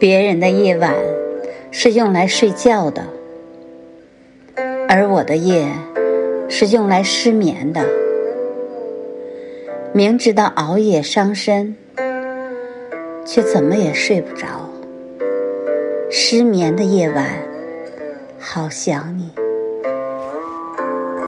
别人的夜晚是用来睡觉的。而我的夜是用来失眠的。明知道熬夜伤身却怎么也睡不着。失眠的夜晚好想你。